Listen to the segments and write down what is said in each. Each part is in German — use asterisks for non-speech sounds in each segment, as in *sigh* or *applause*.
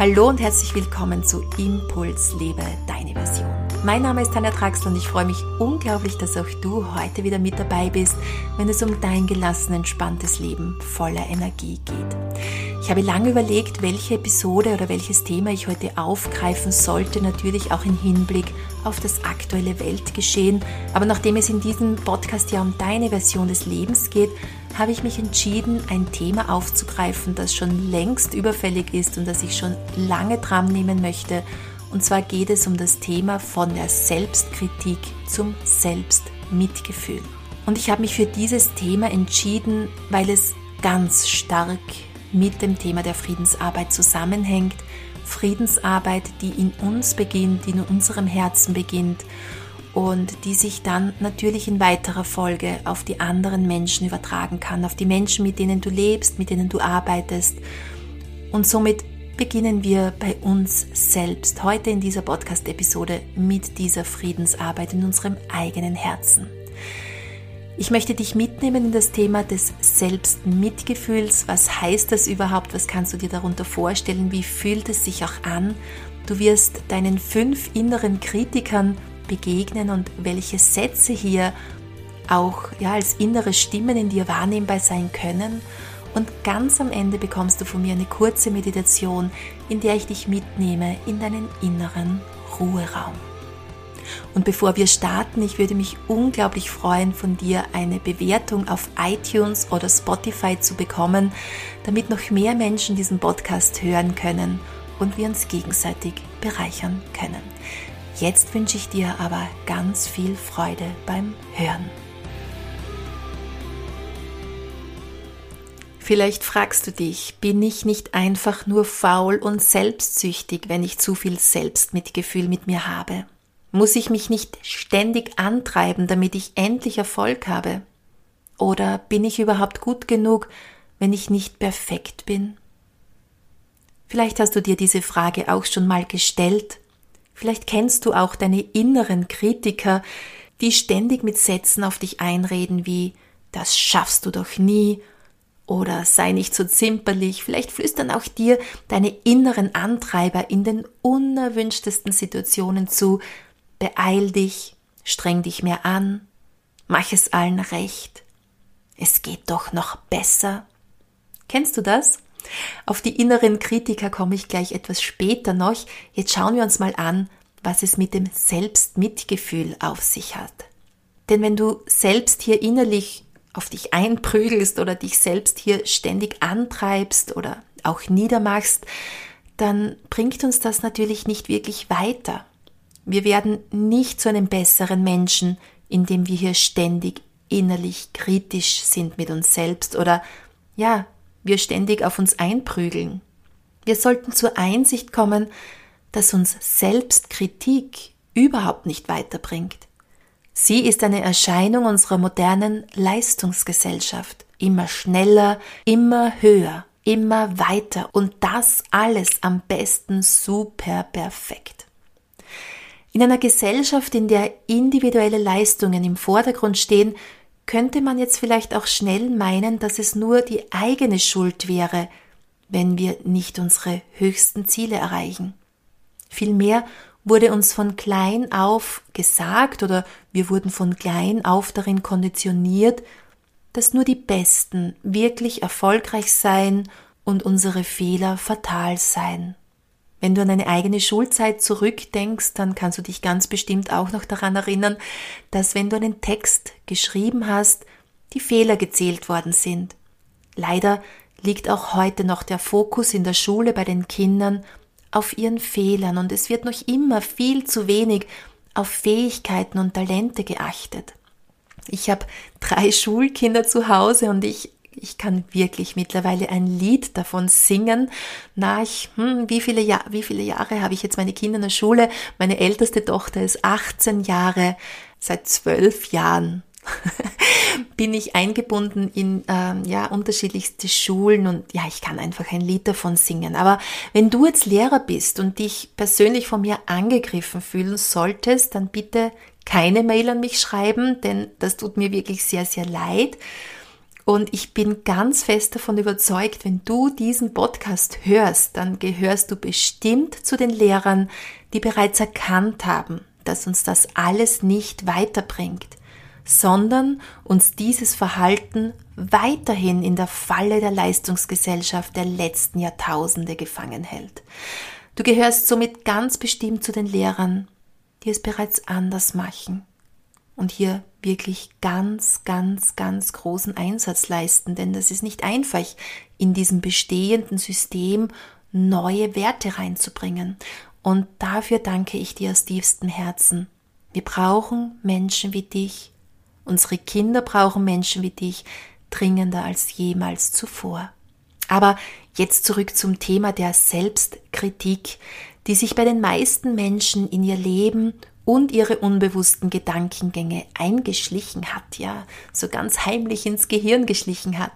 Hallo und herzlich willkommen zu Impuls Lebe deine Version. Mein Name ist Tanja Traxel und ich freue mich unglaublich, dass auch du heute wieder mit dabei bist, wenn es um dein gelassen, entspanntes Leben voller Energie geht. Ich habe lange überlegt, welche Episode oder welches Thema ich heute aufgreifen sollte, natürlich auch im Hinblick auf das aktuelle Weltgeschehen. Aber nachdem es in diesem Podcast ja um deine Version des Lebens geht, habe ich mich entschieden, ein Thema aufzugreifen, das schon längst überfällig ist und das ich schon lange dran nehmen möchte. Und zwar geht es um das Thema von der Selbstkritik zum Selbstmitgefühl. Und ich habe mich für dieses Thema entschieden, weil es ganz stark mit dem Thema der Friedensarbeit zusammenhängt. Friedensarbeit, die in uns beginnt, die in unserem Herzen beginnt und die sich dann natürlich in weiterer Folge auf die anderen Menschen übertragen kann, auf die Menschen, mit denen du lebst, mit denen du arbeitest. Und somit beginnen wir bei uns selbst heute in dieser Podcast-Episode mit dieser Friedensarbeit in unserem eigenen Herzen. Ich möchte dich mitnehmen in das Thema des Selbstmitgefühls. Was heißt das überhaupt? Was kannst du dir darunter vorstellen? Wie fühlt es sich auch an? Du wirst deinen fünf inneren Kritikern begegnen und welche Sätze hier auch ja, als innere Stimmen in dir wahrnehmbar sein können. Und ganz am Ende bekommst du von mir eine kurze Meditation, in der ich dich mitnehme in deinen inneren Ruheraum. Und bevor wir starten, ich würde mich unglaublich freuen, von dir eine Bewertung auf iTunes oder Spotify zu bekommen, damit noch mehr Menschen diesen Podcast hören können und wir uns gegenseitig bereichern können. Jetzt wünsche ich dir aber ganz viel Freude beim Hören. Vielleicht fragst du dich, bin ich nicht einfach nur faul und selbstsüchtig, wenn ich zu viel Selbstmitgefühl mit mir habe? Muss ich mich nicht ständig antreiben, damit ich endlich Erfolg habe? Oder bin ich überhaupt gut genug, wenn ich nicht perfekt bin? Vielleicht hast du dir diese Frage auch schon mal gestellt Vielleicht kennst du auch deine inneren Kritiker, die ständig mit Sätzen auf dich einreden wie das schaffst du doch nie oder sei nicht so zimperlich. Vielleicht flüstern auch dir deine inneren Antreiber in den unerwünschtesten Situationen zu. Beeil dich, streng dich mehr an, mach es allen recht. Es geht doch noch besser. Kennst du das? Auf die inneren Kritiker komme ich gleich etwas später noch. Jetzt schauen wir uns mal an, was es mit dem Selbstmitgefühl auf sich hat. Denn wenn du selbst hier innerlich auf dich einprügelst oder dich selbst hier ständig antreibst oder auch niedermachst, dann bringt uns das natürlich nicht wirklich weiter. Wir werden nicht zu einem besseren Menschen, indem wir hier ständig innerlich kritisch sind mit uns selbst oder ja, wir ständig auf uns einprügeln. Wir sollten zur Einsicht kommen, dass uns Selbstkritik überhaupt nicht weiterbringt. Sie ist eine Erscheinung unserer modernen Leistungsgesellschaft. Immer schneller, immer höher, immer weiter und das alles am besten super perfekt. In einer Gesellschaft, in der individuelle Leistungen im Vordergrund stehen, könnte man jetzt vielleicht auch schnell meinen, dass es nur die eigene Schuld wäre, wenn wir nicht unsere höchsten Ziele erreichen. Vielmehr wurde uns von klein auf gesagt oder wir wurden von klein auf darin konditioniert, dass nur die Besten wirklich erfolgreich seien und unsere Fehler fatal seien. Wenn du an deine eigene Schulzeit zurückdenkst, dann kannst du dich ganz bestimmt auch noch daran erinnern, dass wenn du einen Text geschrieben hast, die Fehler gezählt worden sind. Leider liegt auch heute noch der Fokus in der Schule bei den Kindern auf ihren Fehlern und es wird noch immer viel zu wenig auf Fähigkeiten und Talente geachtet. Ich habe drei *laughs* Schulkinder zu Hause und ich ich kann wirklich mittlerweile ein Lied davon singen. Na, ich, hm, wie viele, ja wie viele Jahre habe ich jetzt meine Kinder in der Schule? Meine älteste Tochter ist 18 Jahre. Seit zwölf Jahren *laughs* bin ich eingebunden in ähm, ja unterschiedlichste Schulen und ja, ich kann einfach ein Lied davon singen. Aber wenn du jetzt Lehrer bist und dich persönlich von mir angegriffen fühlen solltest, dann bitte keine Mail an mich schreiben, denn das tut mir wirklich sehr, sehr leid. Und ich bin ganz fest davon überzeugt, wenn du diesen Podcast hörst, dann gehörst du bestimmt zu den Lehrern, die bereits erkannt haben, dass uns das alles nicht weiterbringt, sondern uns dieses Verhalten weiterhin in der Falle der Leistungsgesellschaft der letzten Jahrtausende gefangen hält. Du gehörst somit ganz bestimmt zu den Lehrern, die es bereits anders machen und hier wirklich ganz, ganz, ganz großen Einsatz leisten, denn das ist nicht einfach, in diesem bestehenden System neue Werte reinzubringen. Und dafür danke ich dir aus tiefstem Herzen. Wir brauchen Menschen wie dich. Unsere Kinder brauchen Menschen wie dich dringender als jemals zuvor. Aber jetzt zurück zum Thema der Selbstkritik, die sich bei den meisten Menschen in ihr Leben und ihre unbewussten Gedankengänge eingeschlichen hat, ja, so ganz heimlich ins Gehirn geschlichen hat.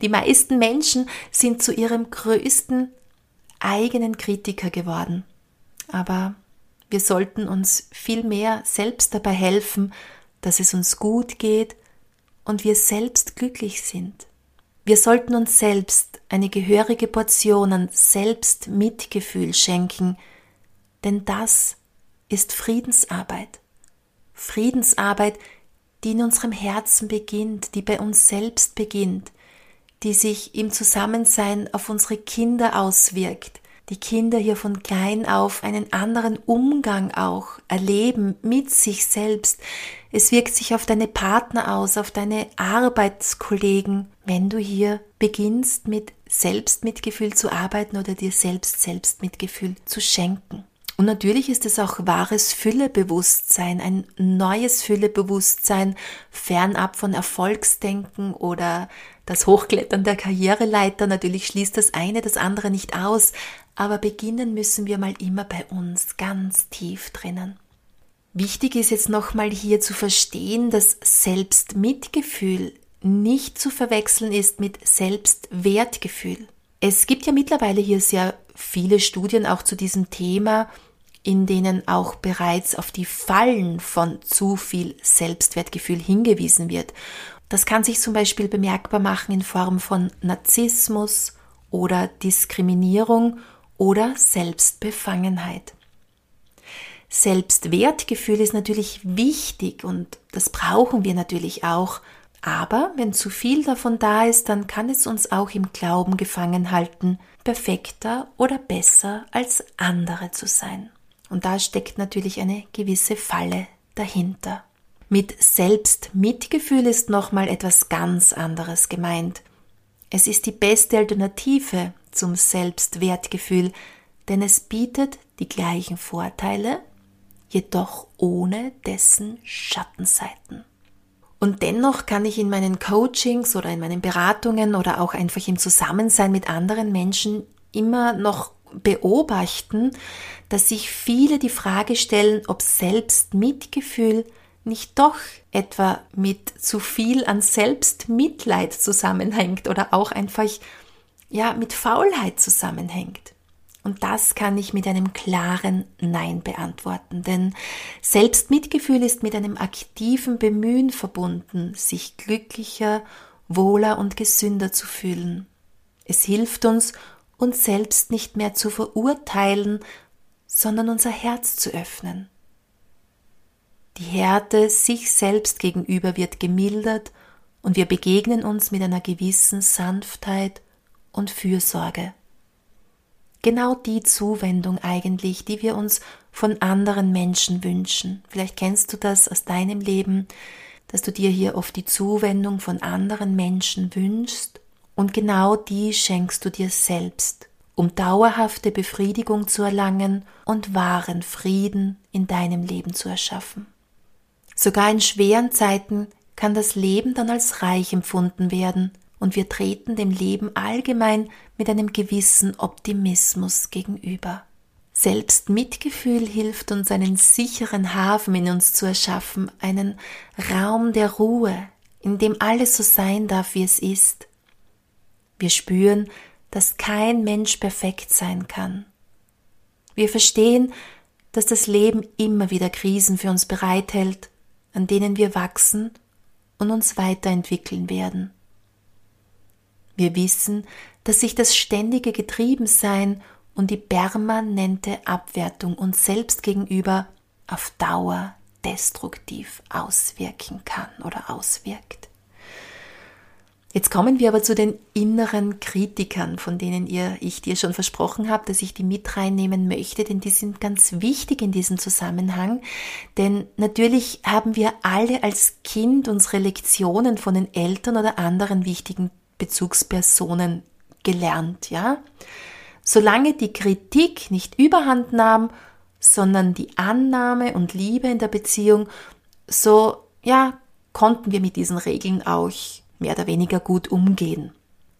Die meisten Menschen sind zu ihrem größten eigenen Kritiker geworden. Aber wir sollten uns viel mehr selbst dabei helfen, dass es uns gut geht und wir selbst glücklich sind. Wir sollten uns selbst eine gehörige Portion an Selbstmitgefühl schenken, denn das ist Friedensarbeit. Friedensarbeit, die in unserem Herzen beginnt, die bei uns selbst beginnt, die sich im Zusammensein auf unsere Kinder auswirkt, die Kinder hier von klein auf einen anderen Umgang auch erleben mit sich selbst. Es wirkt sich auf deine Partner aus, auf deine Arbeitskollegen, wenn du hier beginnst mit Selbstmitgefühl zu arbeiten oder dir selbst Selbstmitgefühl zu schenken. Und natürlich ist es auch wahres Füllebewusstsein, ein neues Füllebewusstsein, fernab von Erfolgsdenken oder das Hochklettern der Karriereleiter. Natürlich schließt das eine das andere nicht aus, aber beginnen müssen wir mal immer bei uns, ganz tief drinnen. Wichtig ist jetzt nochmal hier zu verstehen, dass Selbstmitgefühl nicht zu verwechseln ist mit Selbstwertgefühl. Es gibt ja mittlerweile hier sehr viele Studien auch zu diesem Thema, in denen auch bereits auf die Fallen von zu viel Selbstwertgefühl hingewiesen wird. Das kann sich zum Beispiel bemerkbar machen in Form von Narzissmus oder Diskriminierung oder Selbstbefangenheit. Selbstwertgefühl ist natürlich wichtig und das brauchen wir natürlich auch, aber wenn zu viel davon da ist, dann kann es uns auch im Glauben gefangen halten, perfekter oder besser als andere zu sein. Und da steckt natürlich eine gewisse Falle dahinter. Mit Selbstmitgefühl ist nochmal etwas ganz anderes gemeint. Es ist die beste Alternative zum Selbstwertgefühl, denn es bietet die gleichen Vorteile, jedoch ohne dessen Schattenseiten. Und dennoch kann ich in meinen Coachings oder in meinen Beratungen oder auch einfach im Zusammensein mit anderen Menschen immer noch beobachten, dass sich viele die Frage stellen, ob Selbstmitgefühl nicht doch etwa mit zu viel an Selbstmitleid zusammenhängt oder auch einfach ja mit Faulheit zusammenhängt. Und das kann ich mit einem klaren Nein beantworten, denn Selbstmitgefühl ist mit einem aktiven Bemühen verbunden, sich glücklicher, wohler und gesünder zu fühlen. Es hilft uns, uns selbst nicht mehr zu verurteilen, sondern unser Herz zu öffnen. Die Härte sich selbst gegenüber wird gemildert und wir begegnen uns mit einer gewissen Sanftheit und Fürsorge. Genau die Zuwendung eigentlich, die wir uns von anderen Menschen wünschen. Vielleicht kennst du das aus deinem Leben, dass du dir hier oft die Zuwendung von anderen Menschen wünschst und genau die schenkst du dir selbst, um dauerhafte Befriedigung zu erlangen und wahren Frieden in deinem Leben zu erschaffen. Sogar in schweren Zeiten kann das Leben dann als reich empfunden werden, und wir treten dem Leben allgemein mit einem gewissen Optimismus gegenüber. Selbst Mitgefühl hilft uns, einen sicheren Hafen in uns zu erschaffen, einen Raum der Ruhe, in dem alles so sein darf, wie es ist, wir spüren, dass kein Mensch perfekt sein kann. Wir verstehen, dass das Leben immer wieder Krisen für uns bereithält, an denen wir wachsen und uns weiterentwickeln werden. Wir wissen, dass sich das ständige Getriebensein und die permanente Abwertung uns selbst gegenüber auf Dauer destruktiv auswirken kann oder auswirkt. Jetzt kommen wir aber zu den inneren Kritikern, von denen ihr, ich dir schon versprochen habe, dass ich die mit reinnehmen möchte, denn die sind ganz wichtig in diesem Zusammenhang. Denn natürlich haben wir alle als Kind unsere Lektionen von den Eltern oder anderen wichtigen Bezugspersonen gelernt, ja. Solange die Kritik nicht überhand nahm, sondern die Annahme und Liebe in der Beziehung, so, ja, konnten wir mit diesen Regeln auch mehr oder weniger gut umgehen.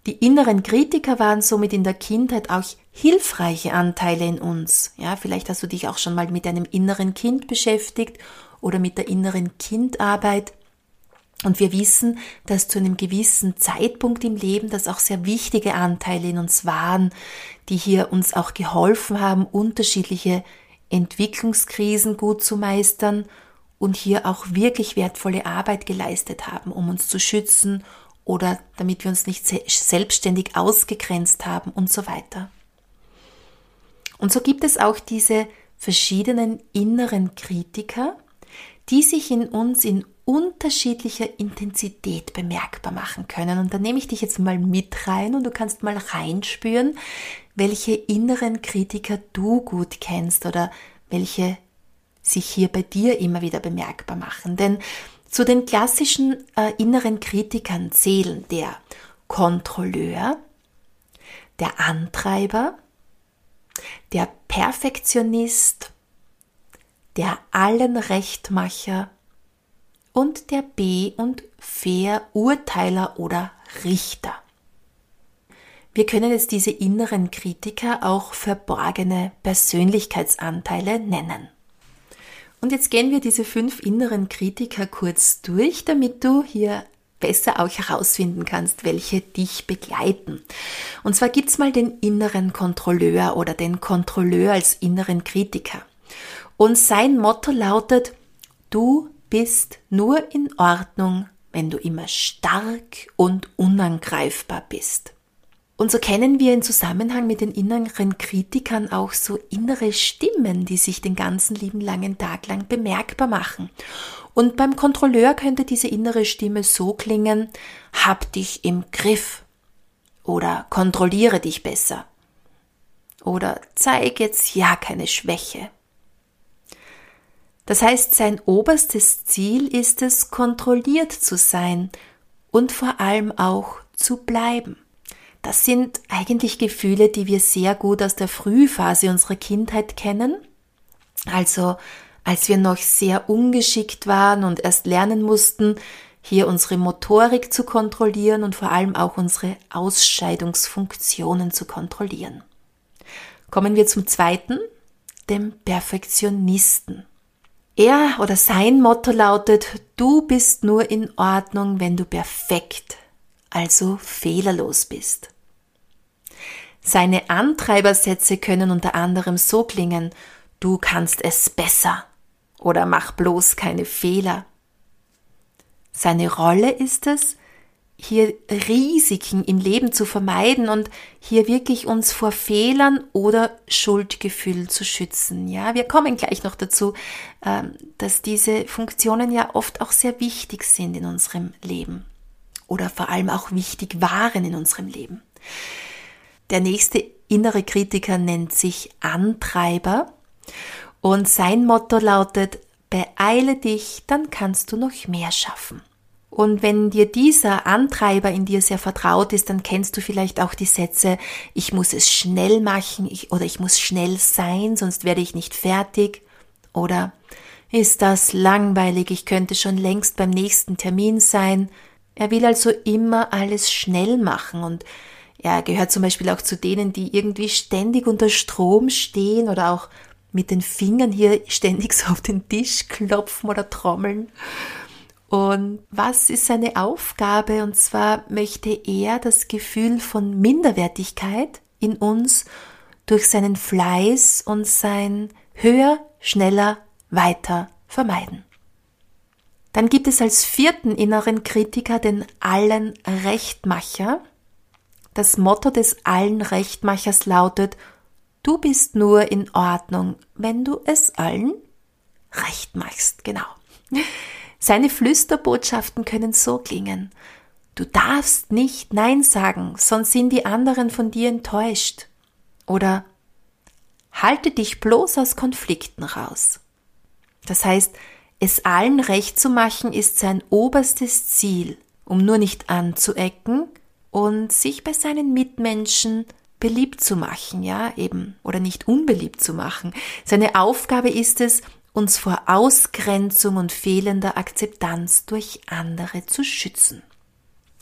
Die inneren Kritiker waren somit in der Kindheit auch hilfreiche Anteile in uns. Ja, vielleicht hast du dich auch schon mal mit einem inneren Kind beschäftigt oder mit der inneren Kindarbeit. Und wir wissen, dass zu einem gewissen Zeitpunkt im Leben das auch sehr wichtige Anteile in uns waren, die hier uns auch geholfen haben, unterschiedliche Entwicklungskrisen gut zu meistern und hier auch wirklich wertvolle Arbeit geleistet haben, um uns zu schützen oder damit wir uns nicht selbstständig ausgegrenzt haben und so weiter. Und so gibt es auch diese verschiedenen inneren Kritiker, die sich in uns in unterschiedlicher Intensität bemerkbar machen können. Und da nehme ich dich jetzt mal mit rein und du kannst mal reinspüren, welche inneren Kritiker du gut kennst oder welche sich hier bei dir immer wieder bemerkbar machen. Denn zu den klassischen äh, inneren Kritikern zählen der Kontrolleur, der Antreiber, der Perfektionist, der Allenrechtmacher und der B- und Verurteiler oder Richter. Wir können jetzt diese inneren Kritiker auch verborgene Persönlichkeitsanteile nennen. Und jetzt gehen wir diese fünf inneren Kritiker kurz durch, damit du hier besser auch herausfinden kannst, welche dich begleiten. Und zwar gibt's mal den inneren Kontrolleur oder den Kontrolleur als inneren Kritiker. Und sein Motto lautet, du bist nur in Ordnung, wenn du immer stark und unangreifbar bist. Und so kennen wir im Zusammenhang mit den inneren Kritikern auch so innere Stimmen, die sich den ganzen lieben langen Tag lang bemerkbar machen. Und beim Kontrolleur könnte diese innere Stimme so klingen, hab dich im Griff oder kontrolliere dich besser oder zeig jetzt ja keine Schwäche. Das heißt, sein oberstes Ziel ist es, kontrolliert zu sein und vor allem auch zu bleiben. Das sind eigentlich Gefühle, die wir sehr gut aus der Frühphase unserer Kindheit kennen. Also als wir noch sehr ungeschickt waren und erst lernen mussten, hier unsere Motorik zu kontrollieren und vor allem auch unsere Ausscheidungsfunktionen zu kontrollieren. Kommen wir zum zweiten, dem Perfektionisten. Er oder sein Motto lautet, du bist nur in Ordnung, wenn du perfekt, also fehlerlos bist. Seine Antreibersätze können unter anderem so klingen, du kannst es besser oder mach bloß keine Fehler. Seine Rolle ist es, hier Risiken im Leben zu vermeiden und hier wirklich uns vor Fehlern oder Schuldgefühlen zu schützen. Ja, wir kommen gleich noch dazu, ähm, dass diese Funktionen ja oft auch sehr wichtig sind in unserem Leben oder vor allem auch wichtig waren in unserem Leben. Der nächste innere Kritiker nennt sich Antreiber und sein Motto lautet, beeile dich, dann kannst du noch mehr schaffen. Und wenn dir dieser Antreiber in dir sehr vertraut ist, dann kennst du vielleicht auch die Sätze, ich muss es schnell machen ich, oder ich muss schnell sein, sonst werde ich nicht fertig. Oder ist das langweilig, ich könnte schon längst beim nächsten Termin sein. Er will also immer alles schnell machen und er gehört zum Beispiel auch zu denen, die irgendwie ständig unter Strom stehen oder auch mit den Fingern hier ständig so auf den Tisch klopfen oder trommeln. Und was ist seine Aufgabe? Und zwar möchte er das Gefühl von Minderwertigkeit in uns durch seinen Fleiß und sein höher, schneller, weiter vermeiden. Dann gibt es als vierten inneren Kritiker den allen Rechtmacher. Das Motto des allen Rechtmachers lautet, du bist nur in Ordnung, wenn du es allen recht machst, genau. Seine Flüsterbotschaften können so klingen. Du darfst nicht Nein sagen, sonst sind die anderen von dir enttäuscht. Oder halte dich bloß aus Konflikten raus. Das heißt, es allen recht zu machen ist sein oberstes Ziel, um nur nicht anzuecken und sich bei seinen Mitmenschen beliebt zu machen, ja, eben, oder nicht unbeliebt zu machen. Seine Aufgabe ist es, uns vor Ausgrenzung und fehlender Akzeptanz durch andere zu schützen.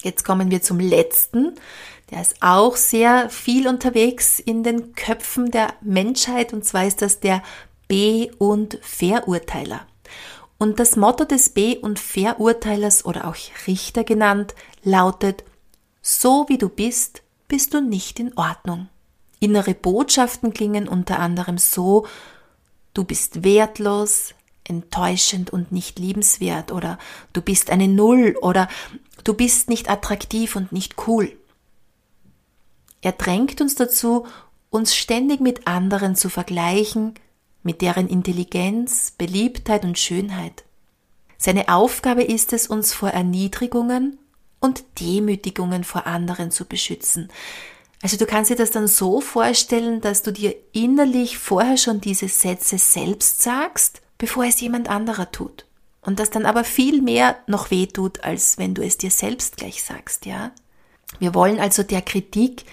Jetzt kommen wir zum letzten. Der ist auch sehr viel unterwegs in den Köpfen der Menschheit und zwar ist das der B- und Verurteiler. Und das Motto des B- und Verurteilers oder auch Richter genannt lautet, so wie du bist, bist du nicht in Ordnung. Innere Botschaften klingen unter anderem so, du bist wertlos, enttäuschend und nicht liebenswert oder du bist eine Null oder du bist nicht attraktiv und nicht cool. Er drängt uns dazu, uns ständig mit anderen zu vergleichen, mit deren Intelligenz, Beliebtheit und Schönheit. Seine Aufgabe ist es, uns vor Erniedrigungen und Demütigungen vor anderen zu beschützen, also du kannst dir das dann so vorstellen, dass du dir innerlich vorher schon diese Sätze selbst sagst, bevor es jemand anderer tut. Und das dann aber viel mehr noch weh tut, als wenn du es dir selbst gleich sagst, ja? Wir wollen also der Kritik,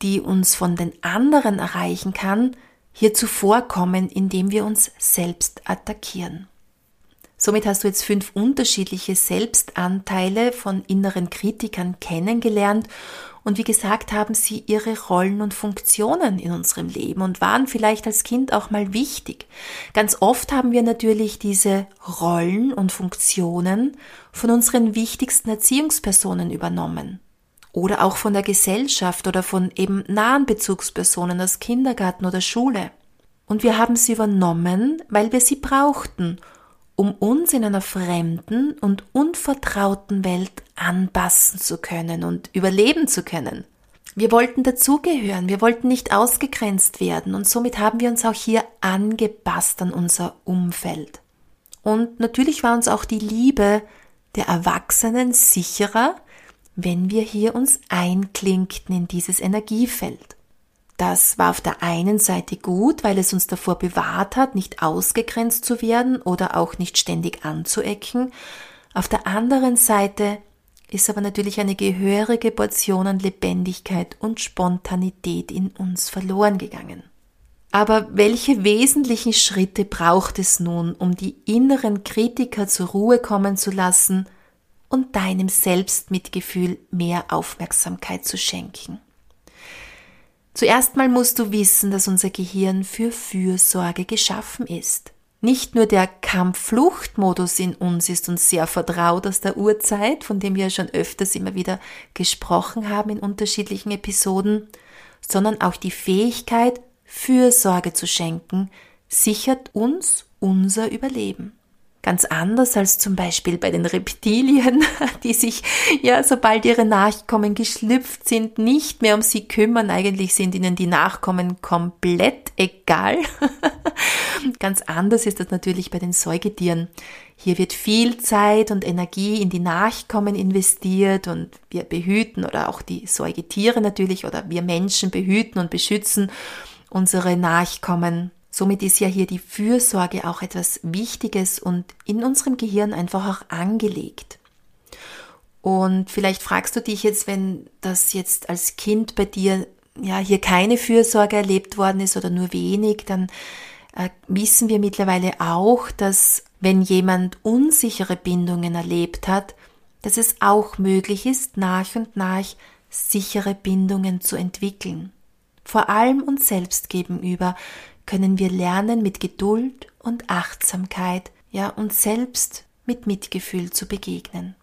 die uns von den anderen erreichen kann, hier zuvorkommen, indem wir uns selbst attackieren. Somit hast du jetzt fünf unterschiedliche Selbstanteile von inneren Kritikern kennengelernt und wie gesagt, haben sie ihre Rollen und Funktionen in unserem Leben und waren vielleicht als Kind auch mal wichtig. Ganz oft haben wir natürlich diese Rollen und Funktionen von unseren wichtigsten Erziehungspersonen übernommen. Oder auch von der Gesellschaft oder von eben nahen Bezugspersonen aus Kindergarten oder Schule. Und wir haben sie übernommen, weil wir sie brauchten um uns in einer fremden und unvertrauten Welt anpassen zu können und überleben zu können. Wir wollten dazugehören, wir wollten nicht ausgegrenzt werden und somit haben wir uns auch hier angepasst an unser Umfeld. Und natürlich war uns auch die Liebe der Erwachsenen sicherer, wenn wir hier uns einklinkten in dieses Energiefeld. Das war auf der einen Seite gut, weil es uns davor bewahrt hat, nicht ausgegrenzt zu werden oder auch nicht ständig anzuecken. Auf der anderen Seite ist aber natürlich eine gehörige Portion an Lebendigkeit und Spontanität in uns verloren gegangen. Aber welche wesentlichen Schritte braucht es nun, um die inneren Kritiker zur Ruhe kommen zu lassen und deinem Selbstmitgefühl mehr Aufmerksamkeit zu schenken? Zuerst mal musst du wissen, dass unser Gehirn für Fürsorge geschaffen ist. Nicht nur der Kampf-Flucht-Modus in uns ist uns sehr vertraut aus der Urzeit, von dem wir schon öfters immer wieder gesprochen haben in unterschiedlichen Episoden, sondern auch die Fähigkeit, Fürsorge zu schenken, sichert uns unser Überleben. Ganz anders als zum Beispiel bei den Reptilien, *laughs* die sich, ja, sobald ihre Nachkommen geschlüpft sind, nicht mehr um sie kümmern. Eigentlich sind ihnen die Nachkommen komplett egal. *laughs* Ganz anders ist das natürlich bei den Säugetieren. Hier wird viel Zeit und Energie in die Nachkommen investiert und wir behüten oder auch die Säugetiere natürlich oder wir Menschen behüten und beschützen unsere Nachkommen Somit ist ja hier die Fürsorge auch etwas Wichtiges und in unserem Gehirn einfach auch angelegt. Und vielleicht fragst du dich jetzt, wenn das jetzt als Kind bei dir ja hier keine Fürsorge erlebt worden ist oder nur wenig, dann äh, wissen wir mittlerweile auch, dass wenn jemand unsichere Bindungen erlebt hat, dass es auch möglich ist, nach und nach sichere Bindungen zu entwickeln. Vor allem uns selbst gegenüber, können wir lernen, mit Geduld und Achtsamkeit, ja, uns selbst mit Mitgefühl zu begegnen.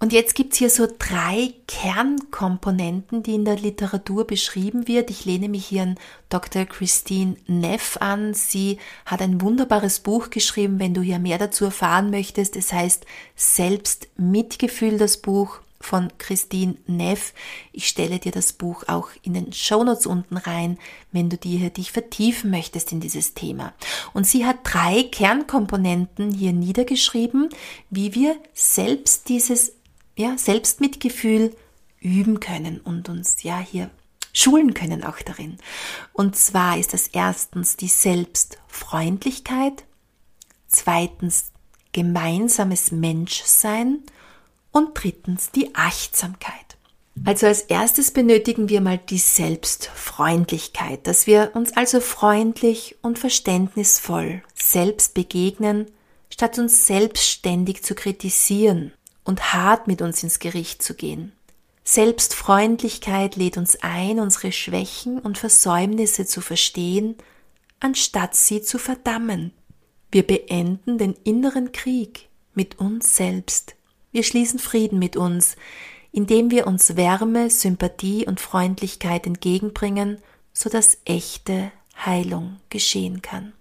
Und jetzt gibt's hier so drei Kernkomponenten, die in der Literatur beschrieben wird. Ich lehne mich hier an Dr. Christine Neff an. Sie hat ein wunderbares Buch geschrieben, wenn du hier mehr dazu erfahren möchtest. Es heißt Selbstmitgefühl, das Buch. Von Christine Neff. Ich stelle dir das Buch auch in den Shownotes unten rein, wenn du dir dich vertiefen möchtest in dieses Thema. Und sie hat drei Kernkomponenten hier niedergeschrieben, wie wir selbst dieses ja, Selbstmitgefühl üben können und uns ja hier schulen können auch darin. Und zwar ist das erstens die Selbstfreundlichkeit, zweitens gemeinsames Menschsein und drittens die Achtsamkeit. Also als erstes benötigen wir mal die Selbstfreundlichkeit, dass wir uns also freundlich und verständnisvoll selbst begegnen, statt uns selbstständig zu kritisieren und hart mit uns ins Gericht zu gehen. Selbstfreundlichkeit lädt uns ein, unsere Schwächen und Versäumnisse zu verstehen, anstatt sie zu verdammen. Wir beenden den inneren Krieg mit uns selbst. Wir schließen Frieden mit uns, indem wir uns Wärme, Sympathie und Freundlichkeit entgegenbringen, sodass echte Heilung geschehen kann.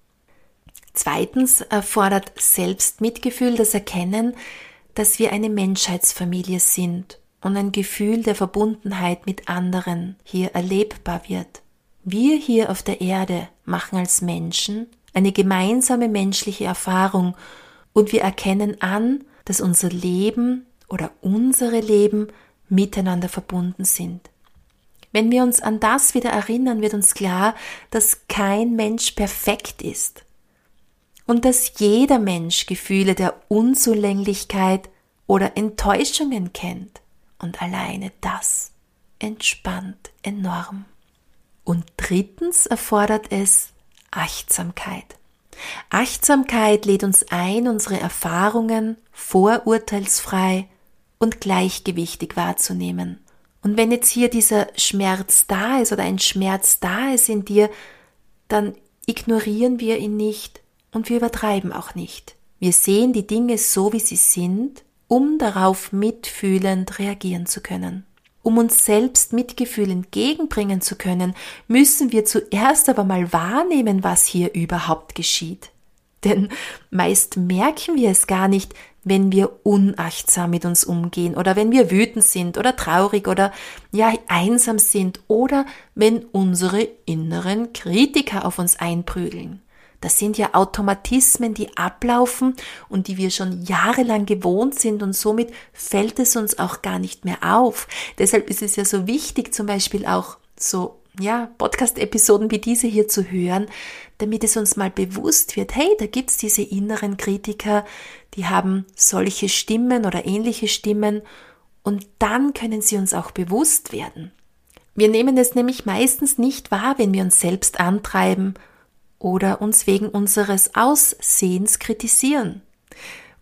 Zweitens erfordert Selbstmitgefühl das Erkennen, dass wir eine Menschheitsfamilie sind und ein Gefühl der Verbundenheit mit anderen hier erlebbar wird. Wir hier auf der Erde machen als Menschen eine gemeinsame menschliche Erfahrung und wir erkennen an, dass unser Leben oder unsere Leben miteinander verbunden sind. Wenn wir uns an das wieder erinnern, wird uns klar, dass kein Mensch perfekt ist und dass jeder Mensch Gefühle der Unzulänglichkeit oder Enttäuschungen kennt. Und alleine das entspannt enorm. Und drittens erfordert es Achtsamkeit. Achtsamkeit lädt uns ein, unsere Erfahrungen vorurteilsfrei und gleichgewichtig wahrzunehmen. Und wenn jetzt hier dieser Schmerz da ist oder ein Schmerz da ist in dir, dann ignorieren wir ihn nicht und wir übertreiben auch nicht. Wir sehen die Dinge so, wie sie sind, um darauf mitfühlend reagieren zu können. Um uns selbst Mitgefühl entgegenbringen zu können, müssen wir zuerst aber mal wahrnehmen, was hier überhaupt geschieht. Denn meist merken wir es gar nicht, wenn wir unachtsam mit uns umgehen oder wenn wir wütend sind oder traurig oder ja einsam sind oder wenn unsere inneren Kritiker auf uns einprügeln. Das sind ja Automatismen, die ablaufen und die wir schon jahrelang gewohnt sind und somit fällt es uns auch gar nicht mehr auf. Deshalb ist es ja so wichtig, zum Beispiel auch so ja, Podcast-Episoden wie diese hier zu hören, damit es uns mal bewusst wird, hey, da gibt's diese inneren Kritiker, die haben solche Stimmen oder ähnliche Stimmen und dann können sie uns auch bewusst werden. Wir nehmen es nämlich meistens nicht wahr, wenn wir uns selbst antreiben oder uns wegen unseres Aussehens kritisieren.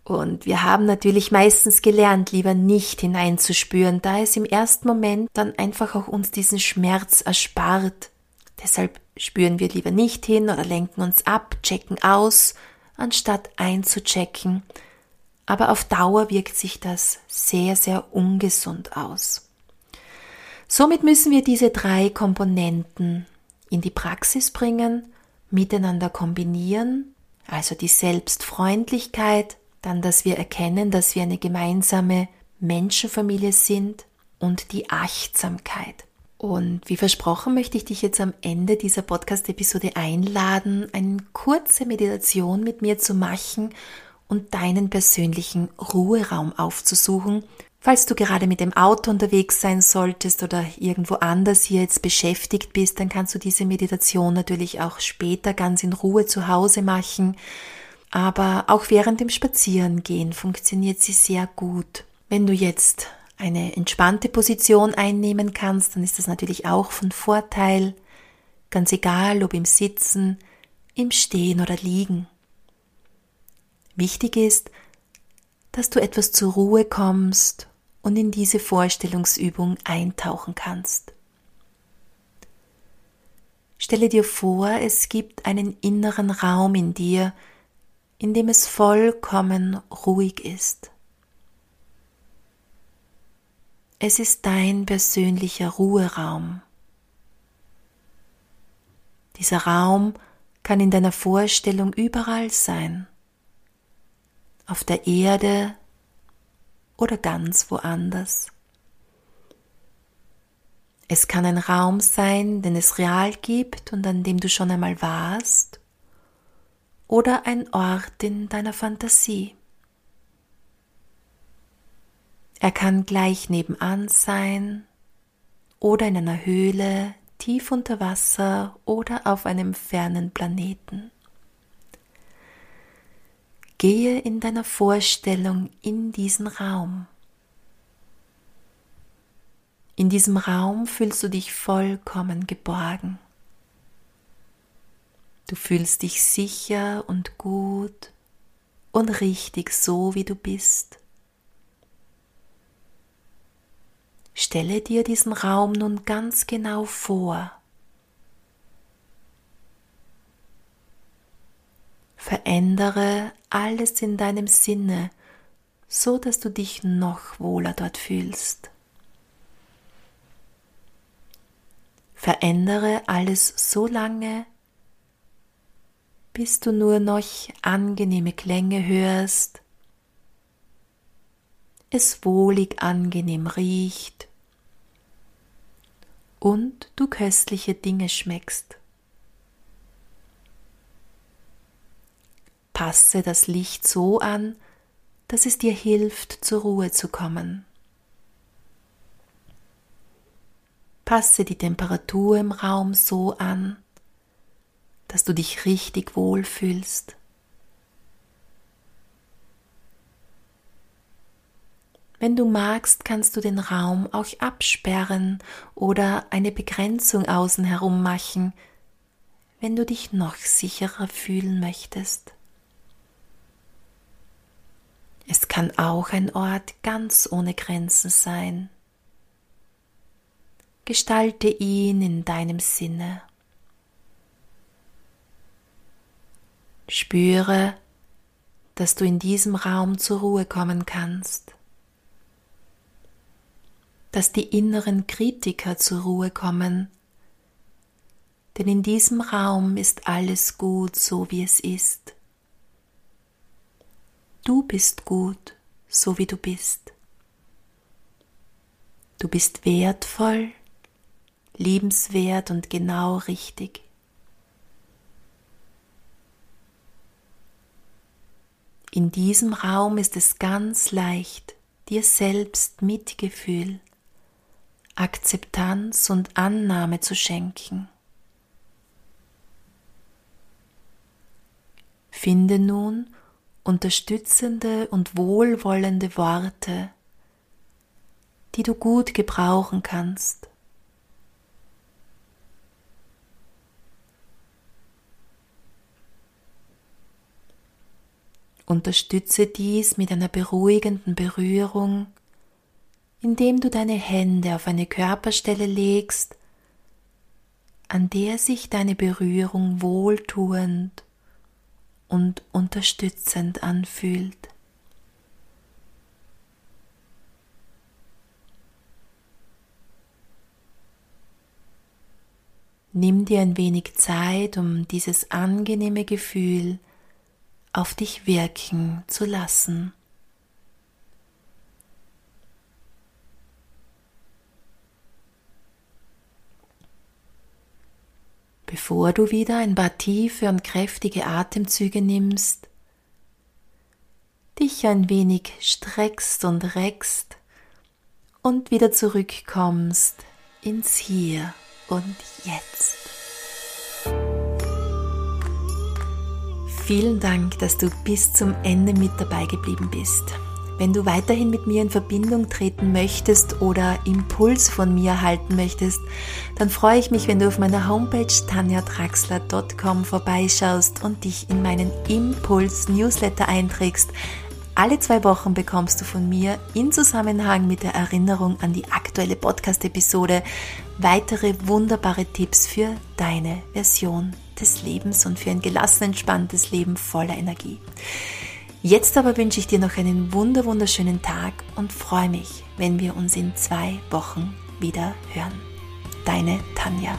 Und wir haben natürlich meistens gelernt, lieber nicht hineinzuspüren, da es im ersten Moment dann einfach auch uns diesen Schmerz erspart. Deshalb spüren wir lieber nicht hin oder lenken uns ab, checken aus, anstatt einzuchecken. Aber auf Dauer wirkt sich das sehr, sehr ungesund aus. Somit müssen wir diese drei Komponenten in die Praxis bringen miteinander kombinieren, also die Selbstfreundlichkeit, dann, dass wir erkennen, dass wir eine gemeinsame Menschenfamilie sind und die Achtsamkeit. Und wie versprochen möchte ich dich jetzt am Ende dieser Podcast-Episode einladen, eine kurze Meditation mit mir zu machen und deinen persönlichen Ruheraum aufzusuchen, Falls du gerade mit dem Auto unterwegs sein solltest oder irgendwo anders hier jetzt beschäftigt bist, dann kannst du diese Meditation natürlich auch später ganz in Ruhe zu Hause machen. Aber auch während dem Spazierengehen funktioniert sie sehr gut. Wenn du jetzt eine entspannte Position einnehmen kannst, dann ist das natürlich auch von Vorteil. Ganz egal, ob im Sitzen, im Stehen oder Liegen. Wichtig ist, dass du etwas zur Ruhe kommst und in diese Vorstellungsübung eintauchen kannst. Stelle dir vor, es gibt einen inneren Raum in dir, in dem es vollkommen ruhig ist. Es ist dein persönlicher Ruheraum. Dieser Raum kann in deiner Vorstellung überall sein. Auf der Erde oder ganz woanders. Es kann ein Raum sein, den es real gibt und an dem du schon einmal warst, oder ein Ort in deiner Fantasie. Er kann gleich nebenan sein oder in einer Höhle, tief unter Wasser oder auf einem fernen Planeten. Gehe in deiner Vorstellung in diesen Raum. In diesem Raum fühlst du dich vollkommen geborgen. Du fühlst dich sicher und gut und richtig so, wie du bist. Stelle dir diesen Raum nun ganz genau vor. Verändere alles in deinem Sinne, so dass du dich noch wohler dort fühlst. Verändere alles so lange, bis du nur noch angenehme Klänge hörst, es wohlig angenehm riecht und du köstliche Dinge schmeckst. Passe das Licht so an, dass es dir hilft, zur Ruhe zu kommen. Passe die Temperatur im Raum so an, dass du dich richtig wohlfühlst. Wenn du magst, kannst du den Raum auch absperren oder eine Begrenzung außen herum machen, wenn du dich noch sicherer fühlen möchtest. Es kann auch ein Ort ganz ohne Grenzen sein. Gestalte ihn in deinem Sinne. Spüre, dass du in diesem Raum zur Ruhe kommen kannst, dass die inneren Kritiker zur Ruhe kommen, denn in diesem Raum ist alles gut so wie es ist. Du bist gut so wie du bist. Du bist wertvoll liebenswert und genau richtig. In diesem Raum ist es ganz leicht, dir selbst Mitgefühl, Akzeptanz und Annahme zu schenken. Finde nun unterstützende und wohlwollende Worte, die du gut gebrauchen kannst. Unterstütze dies mit einer beruhigenden Berührung, indem du deine Hände auf eine Körperstelle legst, an der sich deine Berührung wohltuend und unterstützend anfühlt. Nimm dir ein wenig Zeit, um dieses angenehme Gefühl auf dich wirken zu lassen. Bevor du wieder ein paar tiefe und kräftige Atemzüge nimmst, dich ein wenig streckst und reckst und wieder zurückkommst ins Hier und Jetzt. Vielen Dank, dass du bis zum Ende mit dabei geblieben bist. Wenn du weiterhin mit mir in Verbindung treten möchtest oder Impuls von mir erhalten möchtest, dann freue ich mich, wenn du auf meiner Homepage tanjatraxler.com vorbeischaust und dich in meinen Impuls Newsletter einträgst. Alle zwei Wochen bekommst du von mir in Zusammenhang mit der Erinnerung an die aktuelle Podcast-Episode weitere wunderbare Tipps für deine Version des Lebens und für ein gelassen entspanntes Leben voller Energie. Jetzt aber wünsche ich dir noch einen wunder wunderschönen Tag und freue mich, wenn wir uns in zwei Wochen wieder hören. Deine Tanja.